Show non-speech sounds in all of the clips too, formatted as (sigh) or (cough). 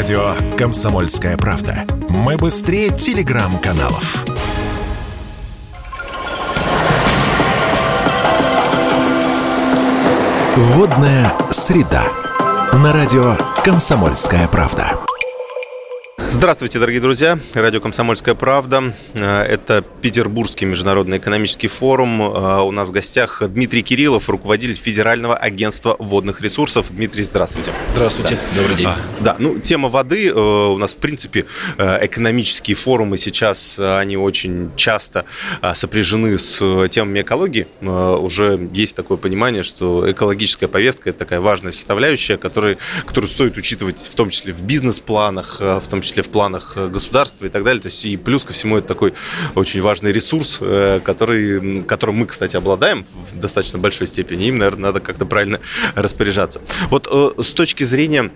Радио «Комсомольская правда». Мы быстрее телеграм-каналов. Водная среда. На радио «Комсомольская правда». Здравствуйте, дорогие друзья. Радио «Комсомольская правда». Э, это Петербургский международный экономический форум. Э, у нас в гостях Дмитрий Кириллов, руководитель Федерального агентства водных ресурсов. Дмитрий, здравствуйте. Здравствуйте. Да. Добрый день. А, да, ну, тема воды. Э, у нас, в принципе, экономические форумы сейчас, они очень часто сопряжены с темами экологии. Уже есть такое понимание, что экологическая повестка – это такая важная составляющая, которую, которую стоит учитывать в том числе в бизнес-планах, в том числе в планах э, государства и так далее. То есть и плюс ко всему это такой очень важный ресурс, э, который, которым мы, кстати, обладаем в достаточно большой степени. Им, наверное, надо как-то правильно (laughs) распоряжаться. Вот э, с точки зрения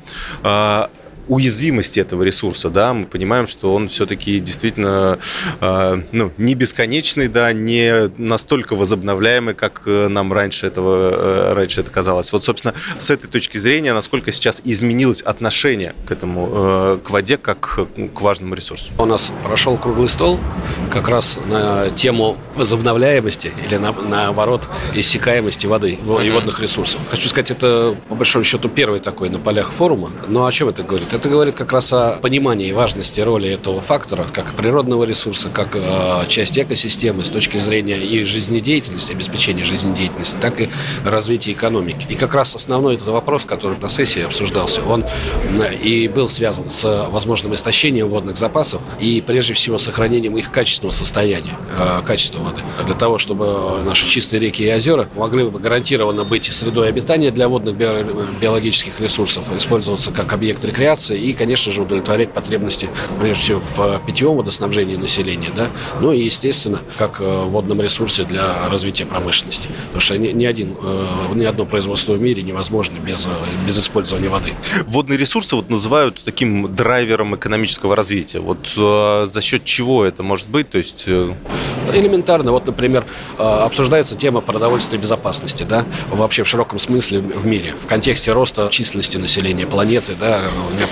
уязвимости этого ресурса, да, мы понимаем, что он все-таки действительно э, ну, не бесконечный, да, не настолько возобновляемый, как э, нам раньше этого э, раньше это казалось. Вот, собственно, с этой точки зрения, насколько сейчас изменилось отношение к этому, э, к воде, как к важному ресурсу? У нас прошел круглый стол как раз на тему возобновляемости или на, наоборот иссякаемости воды и водных ресурсов. Хочу сказать, это по большому счету первый такой на полях форума. Но о чем это говорит? Это говорит как раз о понимании важности роли этого фактора, как природного ресурса, как э, часть экосистемы с точки зрения и жизнедеятельности, обеспечения жизнедеятельности, так и развития экономики. И как раз основной этот вопрос, который на сессии обсуждался, он и был связан с возможным истощением водных запасов и прежде всего сохранением их качественного состояния, э, качества воды. Для того, чтобы наши чистые реки и озера могли бы гарантированно быть средой обитания для водных биологических ресурсов, использоваться как объект рекреации, развиваться и, конечно же, удовлетворять потребности, прежде всего, в питьевом водоснабжении населения, да, ну и, естественно, как э, водном ресурсе для развития промышленности. Потому что ни, ни, один, э, ни одно производство в мире невозможно без, э, без использования воды. Водные ресурсы вот называют таким драйвером экономического развития. Вот за счет чего это может быть? То есть... Элементарно. Вот, например, обсуждается тема продовольственной безопасности, да, вообще в широком смысле в мире. В контексте роста численности населения планеты, да,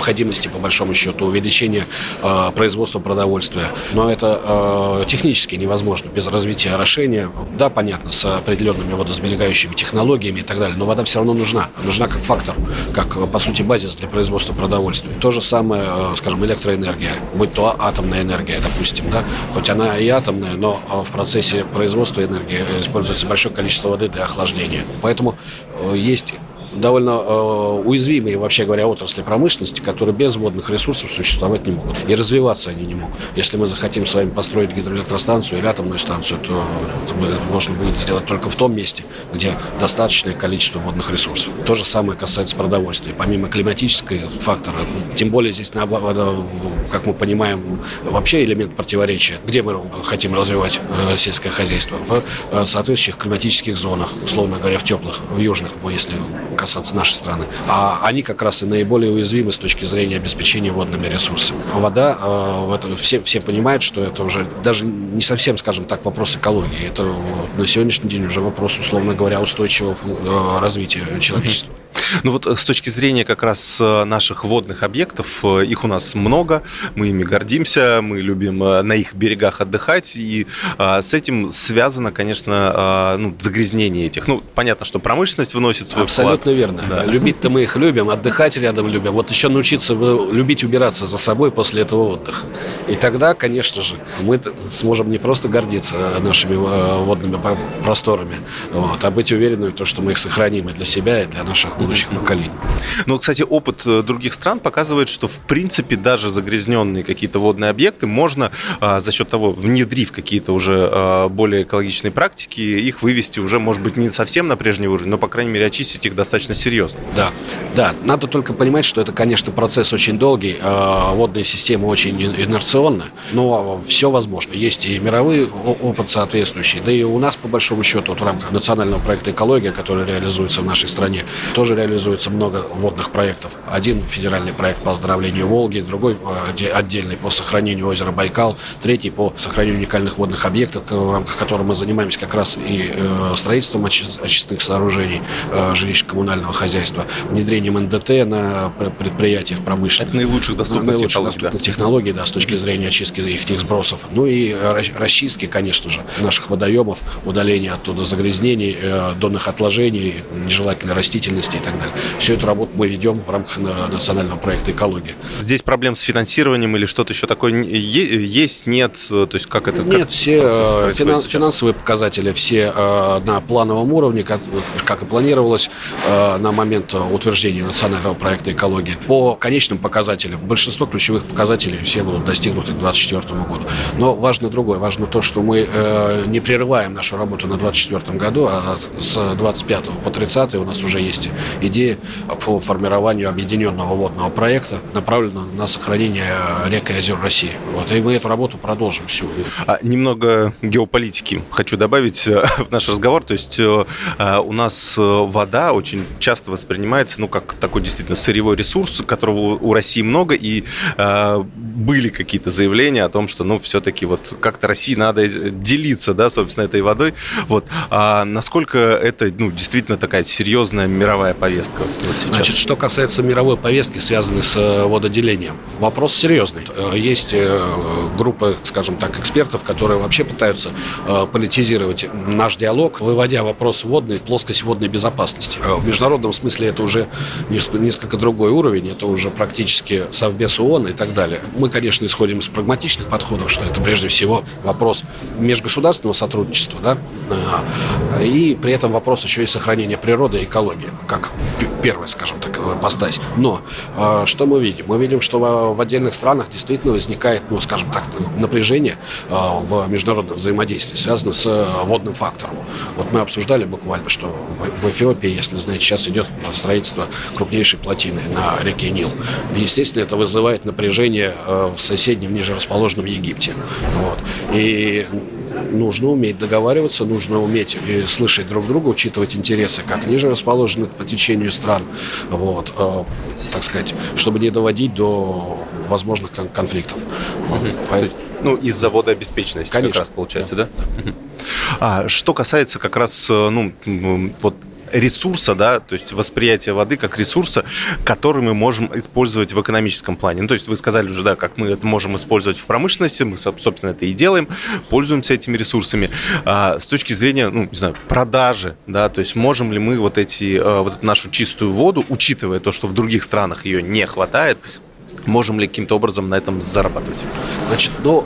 необходимости, по большому счету, увеличения э, производства продовольствия. Но это э, технически невозможно без развития орошения. Да, понятно, с определенными водосберегающими технологиями и так далее, но вода все равно нужна. Нужна как фактор, как, по сути, базис для производства продовольствия. То же самое, э, скажем, электроэнергия, будь то атомная энергия, допустим, да, хоть она и атомная, но э, в процессе производства энергии используется большое количество воды для охлаждения. Поэтому э, есть довольно э, уязвимые, вообще говоря, отрасли промышленности, которые без водных ресурсов существовать не могут. И развиваться они не могут. Если мы захотим с вами построить гидроэлектростанцию или атомную станцию, то это можно будет сделать только в том месте, где достаточное количество водных ресурсов. То же самое касается продовольствия. Помимо климатического фактора, тем более здесь, как мы понимаем, вообще элемент противоречия, где мы хотим развивать э, сельское хозяйство, в э, соответствующих климатических зонах, условно говоря, в теплых, в южных, если касаться нашей страны. А они как раз и наиболее уязвимы с точки зрения обеспечения водными ресурсами. Вода, э, это все, все понимают, что это уже даже не совсем, скажем так, вопрос экологии. Это на сегодняшний день уже вопрос, условно говоря, устойчивого э, развития человечества. Ну вот э, с точки зрения как раз э, наших водных объектов, э, их у нас много, мы ими гордимся, мы любим на их берегах отдыхать, и с этим связано, конечно, ну, загрязнение этих. Ну, понятно, что промышленность выносит свой Абсолютно вклад. верно. Да. Любить-то мы их любим, отдыхать рядом любим. Вот еще научиться любить убираться за собой после этого отдыха. И тогда, конечно же, мы сможем не просто гордиться нашими водными просторами, вот, а быть уверенными в том, что мы их сохраним и для себя, и для наших будущих поколений. Ну, кстати, опыт э, других стран показывает, что, в принципе, даже загрязненные какие-то водные объекты можно а, за счет того, внедрив какие-то уже а, более экологичные практики, их вывести уже, может быть, не совсем на прежний уровень, но, по крайней мере, очистить их достаточно серьезно. Да, да. Надо только понимать, что это, конечно, процесс очень долгий, а, водная система очень инерционная, но все возможно. Есть и мировой опыт соответствующий, да и у нас, по большому счету, вот в рамках национального проекта «Экология», который реализуется в нашей стране, тоже тоже реализуется много водных проектов. Один федеральный проект по оздоровлению Волги, другой отдельный по сохранению озера Байкал, третий по сохранению уникальных водных объектов, в рамках которого мы занимаемся как раз и строительством очистных сооружений жилищ коммунального хозяйства, внедрением НДТ на предприятиях промышленных. Это наилучших доступных, наилучших технологий, доступных да. технологий, да, с точки зрения очистки их сбросов. Ну и расчистки, конечно же, наших водоемов, удаления оттуда загрязнений, э, донных отложений, нежелательной растительности так далее. Всю эту работу мы ведем в рамках национального проекта «Экология». Здесь проблем с финансированием или что-то еще такое есть, нет? То есть как это? Нет, все э, финанс, финансовые показатели все э, на плановом уровне, как, как и планировалось на момент утверждения национального проекта «Экология». По конечным показателям, большинство ключевых показателей все будут достигнуты к 2024 году. Но важно другое. Важно то, что мы не прерываем нашу работу на 2024 году, а с 25 по 30 у нас уже есть идея по формированию объединенного водного проекта, направленного на сохранение рек и озер России. Вот, и мы эту работу продолжим всю. А, немного геополитики хочу добавить э, в наш разговор. То есть э, э, у нас вода очень часто воспринимается ну, как такой действительно сырьевой ресурс, которого у России много, и были какие-то заявления о том, что ну, все-таки вот как-то России надо делиться, да, собственно, этой водой. Вот. А насколько это ну, действительно такая серьезная мировая повестка? Вот сейчас? Значит, что касается мировой повестки, связанной с э, вододелением, вопрос серьезный. Э, есть э, группа, скажем так, экспертов, которые вообще пытаются политизировать наш диалог, выводя вопрос водной, плоскость водной безопасности. В международном смысле это уже несколько другой уровень, это уже практически Совбез ООН и так далее. Мы, конечно, исходим из прагматичных подходов, что это прежде всего вопрос межгосударственного сотрудничества, да, и при этом вопрос еще и сохранения природы и экологии, как первая, скажем так, постась. Но э, что мы видим? Мы видим, что в, в отдельных странах действительно возникает, ну, скажем так, напряжение э, в международном взаимодействии, связанное с э, водным фактором. Вот мы обсуждали буквально, что в, в Эфиопии, если знаете, сейчас идет строительство крупнейшей плотины на реке Нил. Естественно, это вызывает напряжение э, в соседнем, ниже расположенном Египте. Вот. И нужно уметь договариваться, нужно уметь э, слышать друг друга, учитывать интересы как ниже расположенных по течению стран, вот, э, так сказать, чтобы не доводить до возможных кон- конфликтов. Угу. Поэтому... Ну, из-за водообеспеченности Конечно. как раз получается, да? да? А, что касается как раз, э, ну, вот ресурса, да, то есть восприятие воды как ресурса, который мы можем использовать в экономическом плане. Ну, то есть вы сказали уже, да, как мы это можем использовать в промышленности, мы, собственно, это и делаем, пользуемся этими ресурсами. А, с точки зрения, ну, не знаю, продажи, да, то есть можем ли мы вот эти, э, вот эту нашу чистую воду, учитывая то, что в других странах ее не хватает, можем ли каким-то образом на этом зарабатывать? Значит, ну,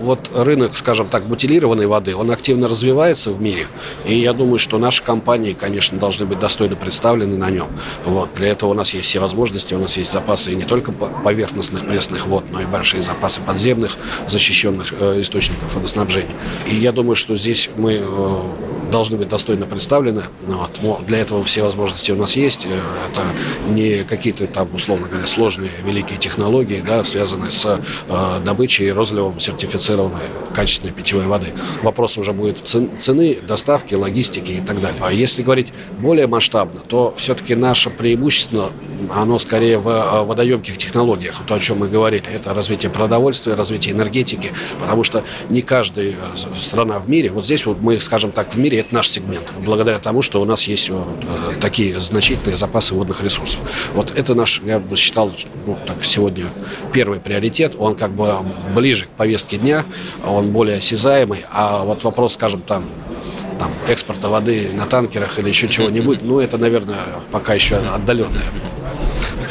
вот рынок, скажем так, бутилированной воды, он активно развивается в мире, и я думаю, что наши компании, конечно, должны быть достойно представлены на нем. Вот. Для этого у нас есть все возможности, у нас есть запасы и не только поверхностных пресных вод, но и большие запасы подземных защищенных э, источников водоснабжения. И я думаю, что здесь мы э, должны быть достойно представлены. Вот. Для этого все возможности у нас есть. Э, это не какие-то там, условно говоря, сложные великие технологии, да, связанные с э, добычей и розливом сертифицированной качественной питьевой воды. Вопрос уже будет цены, доставки, логистики и так далее. А если говорить более масштабно, то все-таки наше преимущество, оно скорее в э, водоемких технологиях, то, о чем мы говорили. Это развитие продовольствия, развитие энергетики, потому что не каждая э, страна в мире, вот здесь вот мы, скажем так, в мире это наш сегмент, благодаря тому, что у нас есть э, такие значительные запасы водных ресурсов. Вот это наш, я бы считал, ну, так, сегодня первый приоритет, он как бы ближе к повестке дня, он более осязаемый, а вот вопрос, скажем, там, там экспорта воды на танкерах или еще чего-нибудь, ну, это, наверное, пока еще отдаленное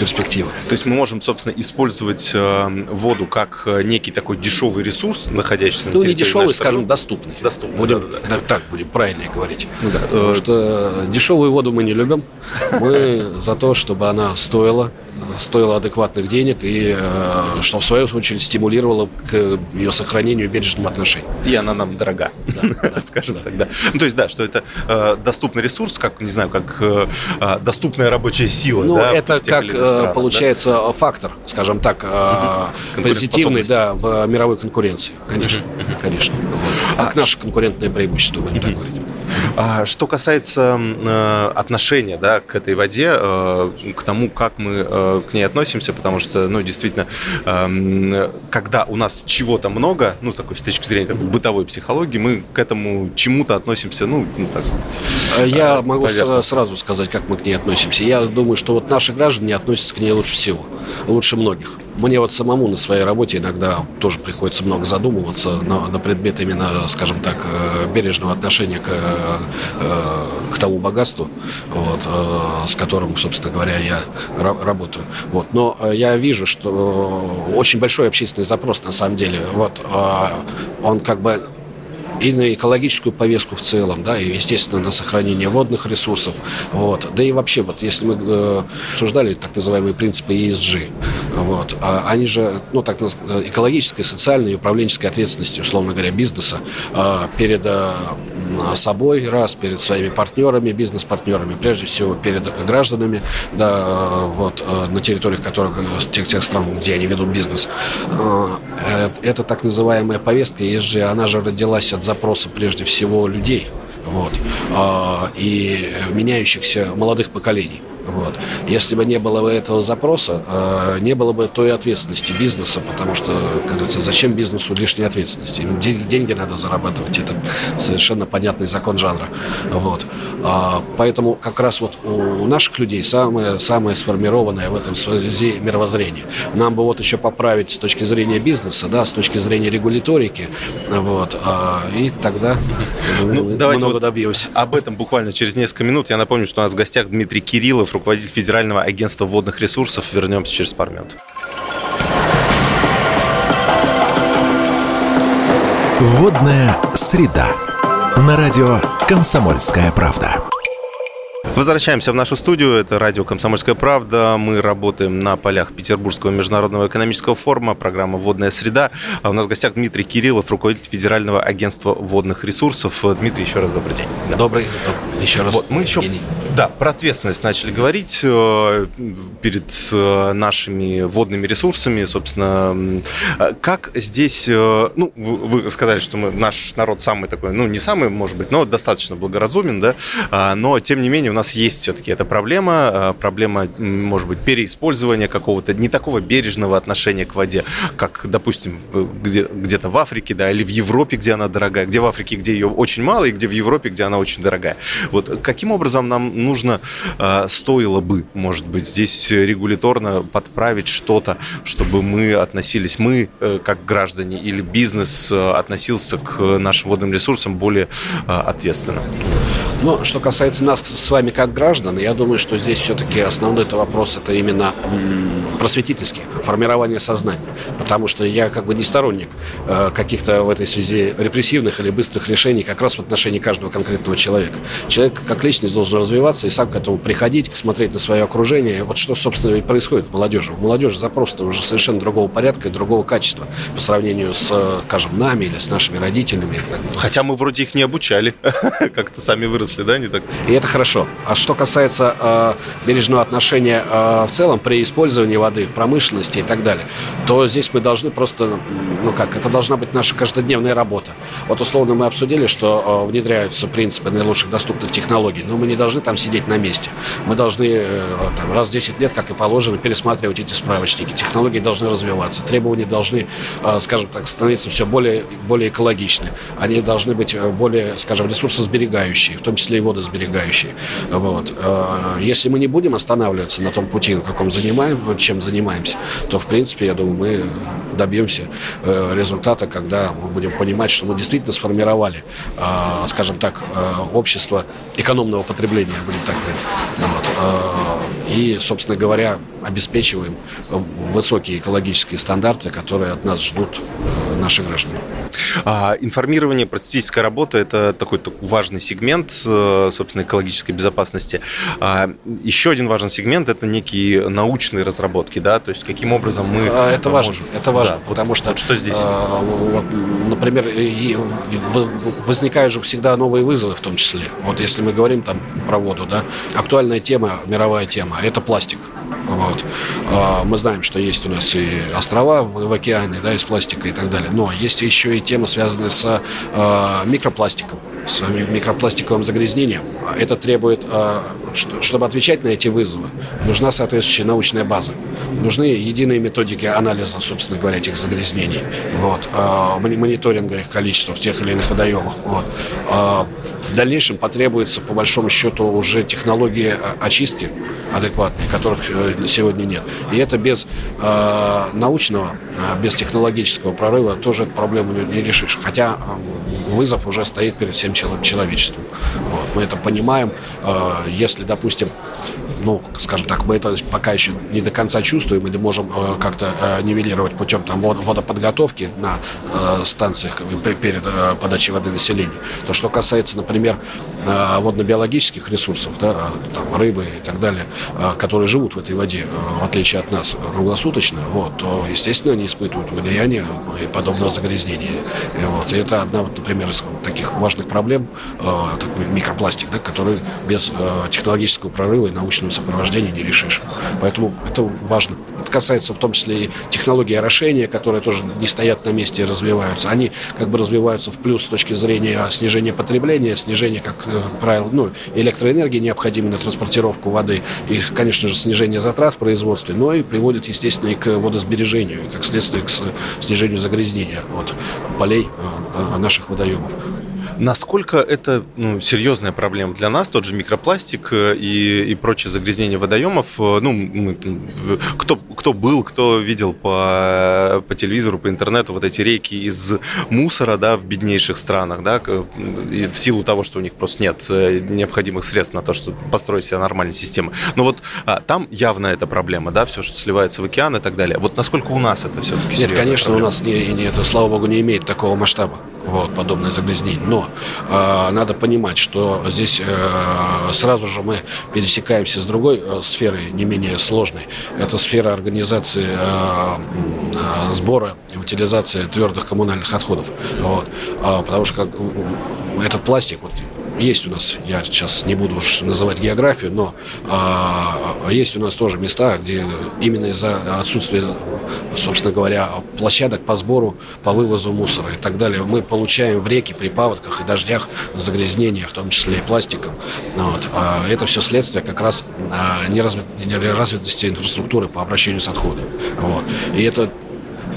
перспективы. То есть мы можем, собственно, использовать э, воду как э, некий такой дешевый ресурс, находящийся на ну, территории не дешевый, скажем, доступный. Доступный, будем, да, да, да. Так будем правильно говорить. Ну, да. Потому что дешевую воду мы не любим. (laughs) Мы за то, чтобы она стоила стоила адекватных денег и э, что в свою очередь стимулировало к ее сохранению и бережному отношению. И она нам дорога, (laughs) (laughs) скажем так, да. Ну, то есть, да, что это э, доступный ресурс, как, не знаю, как э, доступная рабочая сила. Ну, это как получается фактор, скажем так, позитивный, да, в мировой конкуренции, конечно, конечно. Как а наше конкурентное преимущество, будем так говорить. А, что касается э, отношения да, к этой воде, э, к тому, как мы э, к ней относимся, потому что, ну, действительно, когда у нас чего-то много, ну, такой с точки зрения такой, бытовой психологии, мы к этому чему-то относимся, ну, ну так сказать. Я могу сразу сказать, как мы к ней относимся. Я думаю, что вот наши граждане относятся к ней лучше всего, лучше многих. Мне вот самому на своей работе иногда тоже приходится много задумываться на, на предмет именно, скажем так, э, бережного отношения к, э, к тому богатству, вот, э, с которым, собственно говоря, я работаю. Вот. Но я вижу, что очень большой общественный запрос на самом деле. Вот, он как бы и на экологическую повестку в целом, да, и, естественно, на сохранение водных ресурсов, вот, да и вообще, вот, если мы э, обсуждали так называемые принципы ESG, вот, а они же, ну, так экологической, социальной и управленческой ответственности, условно говоря, бизнеса э, перед э, собой, раз, перед своими партнерами, бизнес-партнерами, прежде всего перед гражданами, да, вот, э, на территориях которых, тех, тех стран, где они ведут бизнес. Э, это так называемая повестка ESG, она же родилась от запроса прежде всего людей, вот, а, и меняющихся молодых поколений. Вот. Если бы не было бы этого запроса, э, не было бы той ответственности бизнеса, потому что, как говорится, зачем бизнесу лишней ответственности? Ему деньги надо зарабатывать, это совершенно понятный закон жанра. Вот. А, поэтому как раз вот у наших людей самое, самое сформированное в этом связи мировоззрение. Нам бы вот еще поправить с точки зрения бизнеса, да, с точки зрения регуляторики, вот, а, и тогда ну, мы давайте много вот добьемся. Об этом буквально через несколько минут. Я напомню, что у нас в гостях Дмитрий Кириллов, руководитель Федерального агентства водных ресурсов. Вернемся через пару минут. Водная среда. На радио «Комсомольская правда». Возвращаемся в нашу студию. Это радио «Комсомольская правда». Мы работаем на полях Петербургского международного экономического форума, программа «Водная среда». А у нас в гостях Дмитрий Кириллов, руководитель Федерального агентства водных ресурсов. Дмитрий, еще раз добрый день. Да. Добрый. Еще раз. Вот, мы еще да, про ответственность начали говорить э, перед э, нашими водными ресурсами, собственно. Как здесь, э, ну, вы сказали, что мы, наш народ самый такой, ну, не самый, может быть, но достаточно благоразумен, да, а, но, тем не менее, у нас есть все-таки эта проблема, проблема, может быть, переиспользования какого-то не такого бережного отношения к воде, как, допустим, где, где-то в Африке, да, или в Европе, где она дорогая, где в Африке, где ее очень мало, и где в Европе, где она очень дорогая. Вот каким образом нам нужно, а, стоило бы, может быть, здесь регуляторно подправить что-то, чтобы мы относились, мы э, как граждане или бизнес э, относился к нашим водным ресурсам более а, ответственно? Ну, что касается нас с вами как граждан, я думаю, что здесь все-таки основной это вопрос это именно просветительский, формирование сознания. Потому что я как бы не сторонник э, каких-то в этой связи репрессивных или быстрых решений как раз в отношении каждого конкретного человека. Человек как личность должен развиваться и сам к этому приходить, смотреть на свое окружение. Вот что, собственно, и происходит в молодежи. В молодежи запрос уже совершенно другого порядка и другого качества по сравнению с, скажем, нами или с нашими родителями. Хотя мы вроде их не обучали, (laughs) как-то сами выросли выросли, да, не так? И это хорошо. А что касается э, бережного отношения э, в целом при использовании воды в промышленности и так далее, то здесь мы должны просто, ну как, это должна быть наша каждодневная работа. Вот условно мы обсудили, что э, внедряются принципы наилучших доступных технологий, но мы не должны там сидеть на месте. Мы должны э, там, раз в 10 лет, как и положено, пересматривать эти справочники. Технологии должны развиваться, требования должны, э, скажем так, становиться все более, более экологичны. Они должны быть э, более, скажем, ресурсосберегающие, в том числе и водосберегающие. Вот. Если мы не будем останавливаться на том пути, на каком занимаем, чем занимаемся, то, в принципе, я думаю, мы добьемся э, результата, когда мы будем понимать, что мы действительно сформировали, э, скажем так, общество экономного потребления, будем так говорить. Вот. И, собственно говоря, обеспечиваем высокие экологические стандарты, которые от нас ждут наши граждане. А, информирование, просветительская работа – это такой важный сегмент, э, собственно, экологической безопасности. А, еще один важный сегмент – это некие научные разработки, да, то есть каким образом мы а, Это важно, это важно, да, потому вот, что… Вот что здесь? Вот, например, возникают же всегда новые вызовы в том числе. Вот если мы говорим там про воду, да, актуальная тема, мировая тема – это пластик. Вот. Мы знаем, что есть у нас и острова в океане, да, из пластика и так далее. Но есть еще и тема, связанная с микропластиком с микропластиковым загрязнением. Это требует, чтобы отвечать на эти вызовы, нужна соответствующая научная база. Нужны единые методики анализа, собственно говоря, этих загрязнений, вот, мониторинга их количества в тех или иных водоемах. Вот. В дальнейшем потребуется, по большому счету, уже технологии очистки адекватные, которых э, сегодня нет. И это без научного, без технологического прорыва тоже эту проблему не решишь. Хотя вызов уже стоит перед всем человечеством. Вот. Мы это понимаем. Если, допустим, ну, скажем так, мы это пока еще не до конца чувствуем или можем э, как-то э, нивелировать путем там, водоподготовки на станциях перед подачей воды населению. То, что касается, например, водно-биологических ресурсов, да, там, рыбы и так далее, которые живут в этой воде, в отличие от нас, круглосуточно, вот, то, естественно, они испытывают влияние подобного загрязнения. И, вот, и это одна, вот, например, из таких важных проблем, микропластик, да, который без технологического прорыва и научного сопровождения не решишь. Поэтому это важно. Это касается в том числе и технологии орошения, которые тоже не стоят на месте и развиваются. Они как бы развиваются в плюс с точки зрения снижения потребления, снижения, как э, правило, ну, электроэнергии, необходимой на транспортировку воды, и, конечно же, снижение затрат в производстве, но и приводит, естественно, и к водосбережению, и как следствие к снижению загрязнения от полей э, э, наших водоемов. Насколько это ну, серьезная проблема для нас, тот же микропластик э, и, и прочие загрязнения водоемов? Э, ну, кто, кто был, кто видел по, по телевизору, по интернету вот эти реки из мусора да, в беднейших странах, да, в силу того, что у них просто нет э, необходимых средств на то, чтобы построить себе нормальные системы. Но вот а, там явно эта проблема, да, все, что сливается в океан и так далее. Вот насколько у нас это все-таки Нет, конечно, проблема? у нас не, не, это, слава богу, не имеет такого масштаба вот, подобное загрязнение. Но э, надо понимать, что здесь э, сразу же мы пересекаемся с другой э, сферой, не менее сложной. Это сфера организации э, сбора и утилизации твердых коммунальных отходов. Вот. Э, потому что как, этот пластик, вот, есть у нас, я сейчас не буду уж называть географию, но а, есть у нас тоже места, где именно из-за отсутствия, собственно говоря, площадок по сбору, по вывозу мусора и так далее, мы получаем в реке при паводках и дождях загрязнения, в том числе и пластиком. Вот. А это все следствие как раз а, неразвитости инфраструктуры по обращению с отходами. Вот. И это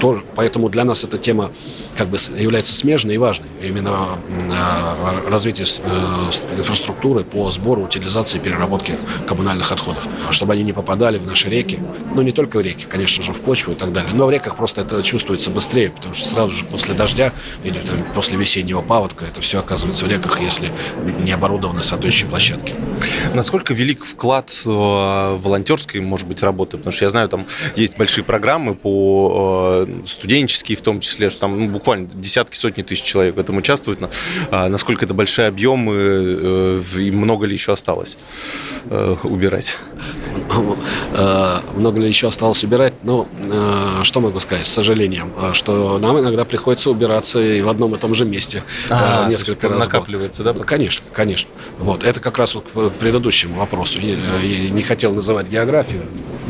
тоже, поэтому для нас эта тема как бы является смежной и важной. Именно э, развитие э, инфраструктуры по сбору, утилизации и переработке коммунальных отходов, чтобы они не попадали в наши реки. Ну, не только в реки, конечно же, в почву и так далее. Но в реках просто это чувствуется быстрее, потому что сразу же после дождя или там, после весеннего паводка это все оказывается в реках, если не оборудованы соответствующие площадки. Насколько велик вклад э, волонтерской, может быть, работы? Потому что я знаю, там есть большие программы по студенческие в том числе, что там ну, буквально десятки, сотни тысяч человек в этом участвуют. А, насколько это большие объемы э, и много ли еще осталось э, убирать? (laughs) Э, много ли еще осталось убирать? Ну, что могу сказать, с сожалением, что нам иногда приходится убираться и в одном и том же месте а, несколько раз. Накапливается, да? Конечно, конечно. Вот, это как раз вот к предыдущему вопросу. Я, я не хотел называть географию,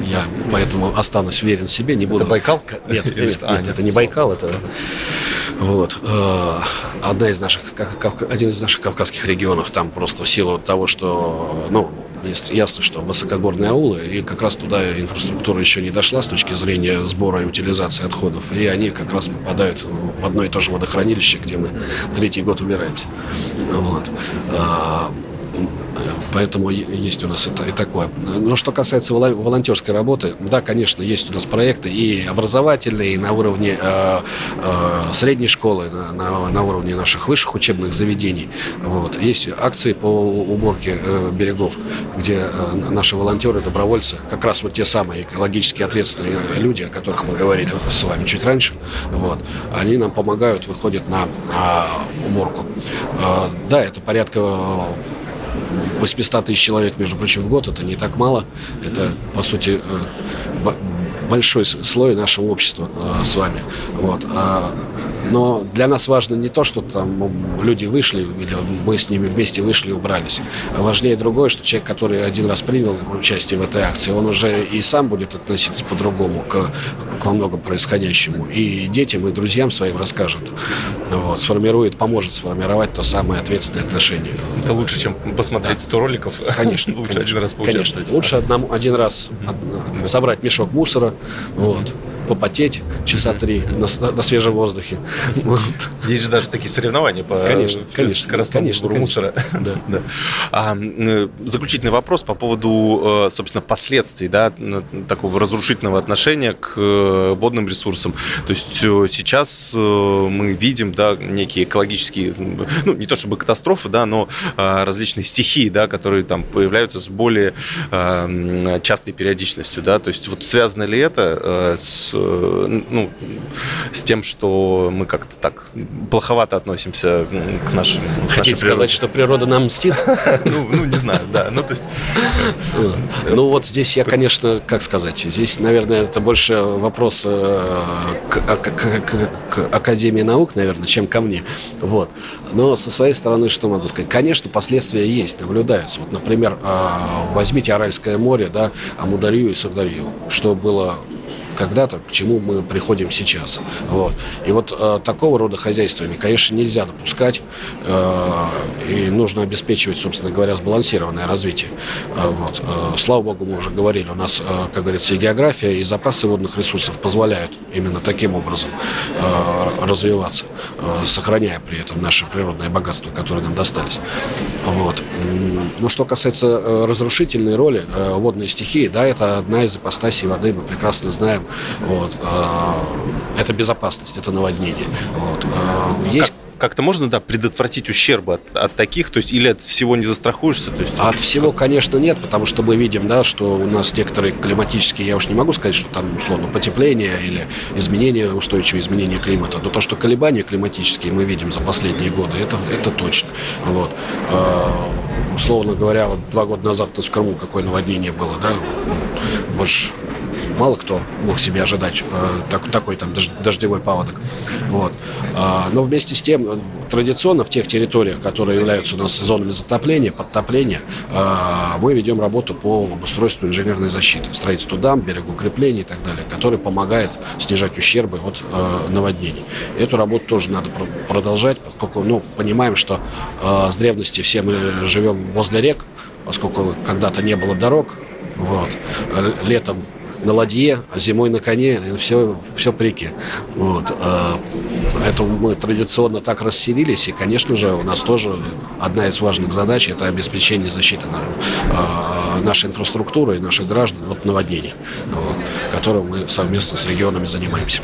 я поэтому останусь уверен в себе, не буду. Это Байкал? Нет, нет, нет, а, нет это не Байкал, это вот. Э, одна из наших, один из наших кавказских регионов, там просто в силу того, что, ну, есть ясно, что высокогорные аулы, и как раз туда инфраструктура еще не дошла с точки зрения сбора и утилизации отходов, и они как раз попадают в одно и то же водохранилище, где мы третий год убираемся. Вот. Поэтому есть у нас это и такое. Но что касается волонтерской работы, да, конечно, есть у нас проекты и образовательные, и на уровне э, э, средней школы, на, на уровне наших высших учебных заведений. Вот. Есть акции по уборке э, берегов, где э, наши волонтеры, добровольцы, как раз вот те самые экологически ответственные люди, о которых мы говорили с вами чуть раньше, вот, они нам помогают, выходят на, на уборку. Э, да, это порядка 800 тысяч человек, между прочим, в год, это не так мало. Это, по сути, э, большой слой нашего общества э, с вами. Вот. Но для нас важно не то, что там люди вышли, или мы с ними вместе вышли и убрались. Важнее другое, что человек, который один раз принял участие в этой акции, он уже и сам будет относиться по-другому к, к во многом происходящему. И детям, и друзьям своим расскажет. Вот, сформирует, поможет сформировать то самое ответственное отношение. Это лучше, чем посмотреть да. 100 роликов. Конечно. (laughs) лучше конечно, один раз поучаствовать. Конечно. Лучше одному, один раз собрать мешок мусора, вот, попотеть часа три на, на свежем воздухе. (laughs) Вот. Есть же даже такие соревнования по конечно, конечно, скоростному конечно, мусора. Да. (laughs) да. А, заключительный вопрос по поводу, э, собственно, последствий да, такого разрушительного отношения к э, водным ресурсам. То есть э, сейчас мы видим да, некие экологические, ну, не то чтобы катастрофы, да, но различные стихии, да, которые там появляются с более частой периодичностью. Да, то есть вот связано ли это с Э, ну, с тем, что мы как-то так плоховато относимся к нашим Хотите сказать, что природа нам мстит? (laughs) Ну, ну, не знаю, да. Ну, то есть... Ну, вот здесь я, конечно, как сказать, здесь, наверное, это больше вопрос э, к, к, к, к Академии наук, наверное, чем ко мне. Вот. Но со своей стороны, что могу сказать? Конечно, последствия есть, наблюдаются. Вот, например, э, возьмите Аральское море, да, Амударью и Сардарью, что было когда-то, к чему мы приходим сейчас. Вот. И вот э, такого рода хозяйствами, конечно, нельзя допускать, э, и нужно обеспечивать, собственно говоря, сбалансированное развитие. Э, вот. Э, слава богу, мы уже говорили, у нас, э, как говорится, и география, и запасы водных ресурсов позволяют именно таким образом э, развиваться, э, сохраняя при этом наши природные богатства, которые нам достались. Вот. Ну, что касается э, разрушительной роли э, водной стихии, да, это одна из ипостасей воды, мы прекрасно знаем, вот. А, это безопасность, это наводнение. Вот. А, есть как-то можно, да, предотвратить ущерб от, от таких, то есть или от всего не застрахуешься? То есть... От всего, конечно, нет, потому что мы видим, да, что у нас некоторые климатические, я уж не могу сказать, что там, условно, потепление или изменение, устойчивое изменение климата, но то, что колебания климатические мы видим за последние годы, это, это точно. Вот. Условно говоря, вот два года назад у нас в какое наводнение было, да, больше мало кто мог себе ожидать э, так, такой там дождевой паводок. Вот. А, но вместе с тем, традиционно в тех территориях, которые являются у нас зонами затопления, подтопления, а, мы ведем работу по обустройству инженерной защиты, строительству дам, берегоукреплений и так далее, который помогает снижать ущербы от э, наводнений. Эту работу тоже надо продолжать, поскольку ну, понимаем, что с древности все мы живем возле рек, поскольку когда-то не было дорог, вот. Летом на ладье, а зимой на коне, все, все при реке. Вот. Поэтому мы традиционно так расселились, и, конечно же, у нас тоже одна из важных задач – это обеспечение защиты а, нашей инфраструктуры и наших граждан от наводнений, вот, которым мы совместно с регионами занимаемся.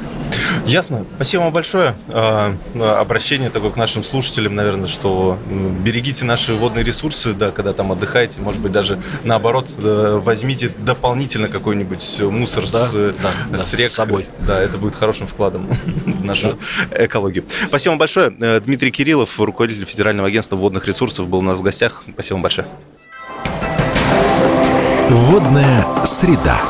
Ясно. Спасибо вам большое. А, обращение такое к нашим слушателям, наверное, что берегите наши водные ресурсы, да, когда там отдыхаете, может быть, даже наоборот, э, возьмите дополнительно какой-нибудь мусор да, с, да, с рек. С собой. Да, это будет хорошим вкладом в нашу да. экологию. Спасибо вам большое. Э, Дмитрий Кириллов, руководитель Федерального агентства водных ресурсов, был у нас в гостях. Спасибо вам большое. Водная среда.